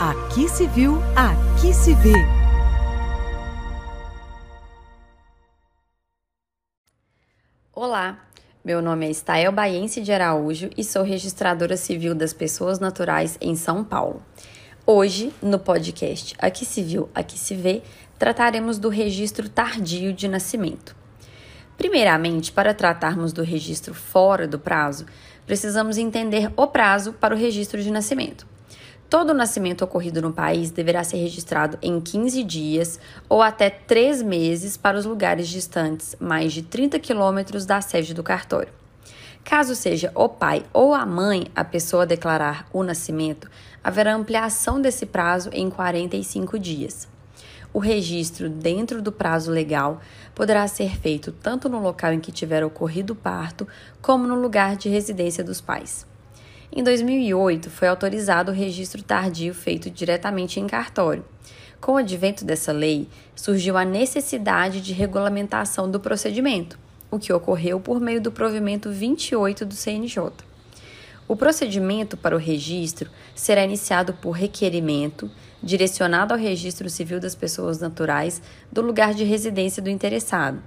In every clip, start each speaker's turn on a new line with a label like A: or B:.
A: Aqui se viu, aqui se vê.
B: Olá, meu nome é Estael Baiense de Araújo e sou registradora civil das pessoas naturais em São Paulo. Hoje, no podcast Aqui se viu, aqui se vê, trataremos do registro tardio de nascimento. Primeiramente, para tratarmos do registro fora do prazo, precisamos entender o prazo para o registro de nascimento. Todo nascimento ocorrido no país deverá ser registrado em 15 dias ou até 3 meses para os lugares distantes mais de 30 quilômetros da sede do cartório. Caso seja o pai ou a mãe a pessoa declarar o nascimento, haverá ampliação desse prazo em 45 dias. O registro dentro do prazo legal poderá ser feito tanto no local em que tiver ocorrido o parto, como no lugar de residência dos pais. Em 2008, foi autorizado o registro tardio feito diretamente em cartório. Com o advento dessa lei, surgiu a necessidade de regulamentação do procedimento, o que ocorreu por meio do provimento 28 do CNJ. O procedimento para o registro será iniciado por requerimento, direcionado ao registro civil das pessoas naturais do lugar de residência do interessado.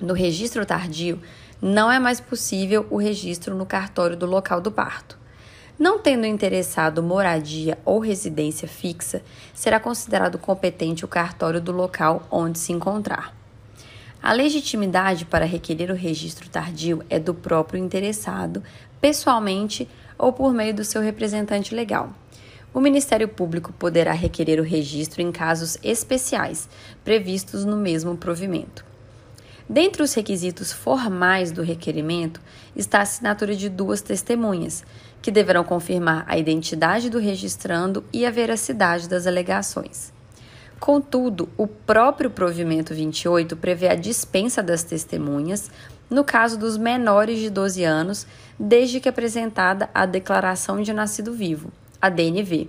B: No registro tardio, não é mais possível o registro no cartório do local do parto. Não tendo interessado moradia ou residência fixa, será considerado competente o cartório do local onde se encontrar. A legitimidade para requerer o registro tardio é do próprio interessado, pessoalmente ou por meio do seu representante legal. O Ministério Público poderá requerer o registro em casos especiais, previstos no mesmo provimento. Dentre os requisitos formais do requerimento está a assinatura de duas testemunhas, que deverão confirmar a identidade do registrando e a veracidade das alegações. Contudo, o próprio provimento 28 prevê a dispensa das testemunhas no caso dos menores de 12 anos, desde que apresentada a declaração de nascido vivo, a DNV,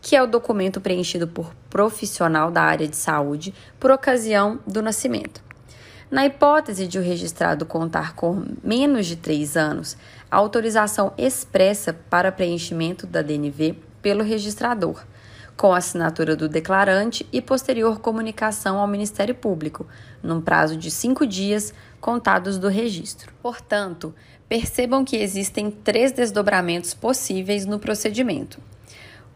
B: que é o documento preenchido por profissional da área de saúde por ocasião do nascimento. Na hipótese de o registrado contar com menos de 3 anos, a autorização expressa para preenchimento da DNV pelo registrador, com assinatura do declarante e posterior comunicação ao Ministério Público, num prazo de cinco dias contados do registro. Portanto, percebam que existem três desdobramentos possíveis no procedimento: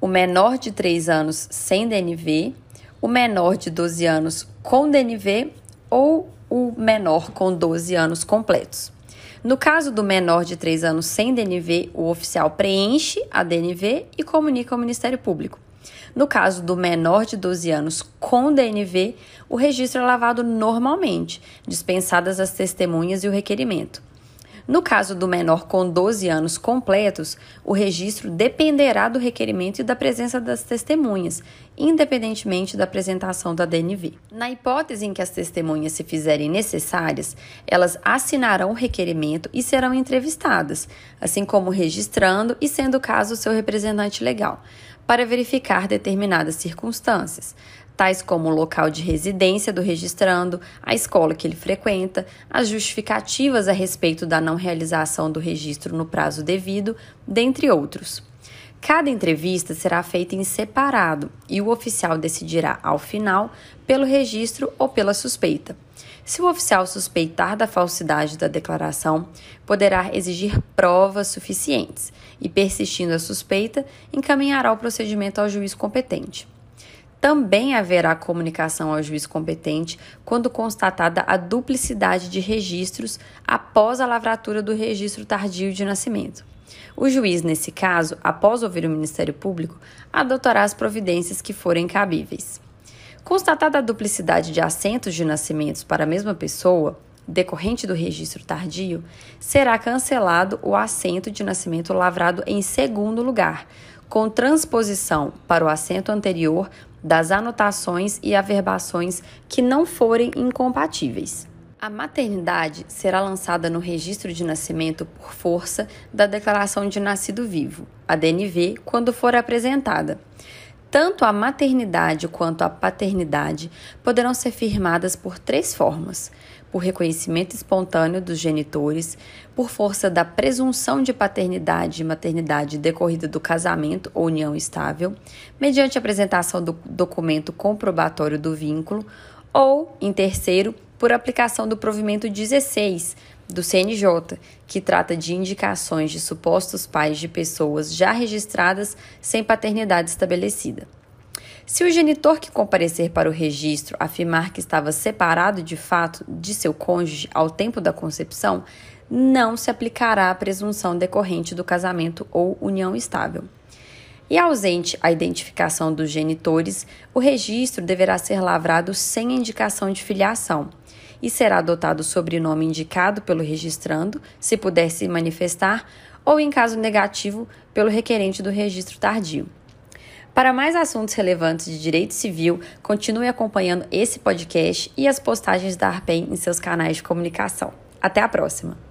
B: o menor de 3 anos sem DNV, o menor de 12 anos com DNV ou o menor com 12 anos completos. No caso do menor de 3 anos sem DNV, o oficial preenche a DNV e comunica ao Ministério Público. No caso do menor de 12 anos com DNV, o registro é lavado normalmente, dispensadas as testemunhas e o requerimento. No caso do menor com 12 anos completos, o registro dependerá do requerimento e da presença das testemunhas, independentemente da apresentação da DNV. Na hipótese em que as testemunhas se fizerem necessárias, elas assinarão o requerimento e serão entrevistadas, assim como registrando e, sendo o caso, seu representante legal, para verificar determinadas circunstâncias tais como o local de residência do registrando, a escola que ele frequenta, as justificativas a respeito da não realização do registro no prazo devido, dentre outros. Cada entrevista será feita em separado e o oficial decidirá, ao final, pelo registro ou pela suspeita. Se o oficial suspeitar da falsidade da declaração, poderá exigir provas suficientes e, persistindo a suspeita, encaminhará o procedimento ao juiz competente. Também haverá comunicação ao juiz competente quando constatada a duplicidade de registros após a lavratura do registro tardio de nascimento. O juiz, nesse caso, após ouvir o Ministério Público, adotará as providências que forem cabíveis. Constatada a duplicidade de assentos de nascimentos para a mesma pessoa, decorrente do registro tardio, será cancelado o assento de nascimento lavrado em segundo lugar, com transposição para o assento anterior das anotações e averbações que não forem incompatíveis. A maternidade será lançada no registro de nascimento por força da declaração de nascido vivo, a DNV, quando for apresentada. Tanto a maternidade quanto a paternidade poderão ser firmadas por três formas: por reconhecimento espontâneo dos genitores, por força da presunção de paternidade e maternidade decorrida do casamento ou união estável, mediante apresentação do documento comprobatório do vínculo, ou, em terceiro, por aplicação do provimento 16 do CNJ, que trata de indicações de supostos pais de pessoas já registradas sem paternidade estabelecida. Se o genitor que comparecer para o registro afirmar que estava separado de fato de seu cônjuge ao tempo da concepção, não se aplicará a presunção decorrente do casamento ou união estável. E ausente a identificação dos genitores, o registro deverá ser lavrado sem indicação de filiação e será adotado o sobrenome indicado pelo registrando, se puder se manifestar, ou em caso negativo, pelo requerente do registro tardio. Para mais assuntos relevantes de direito civil, continue acompanhando esse podcast e as postagens da Arpen em seus canais de comunicação. Até a próxima!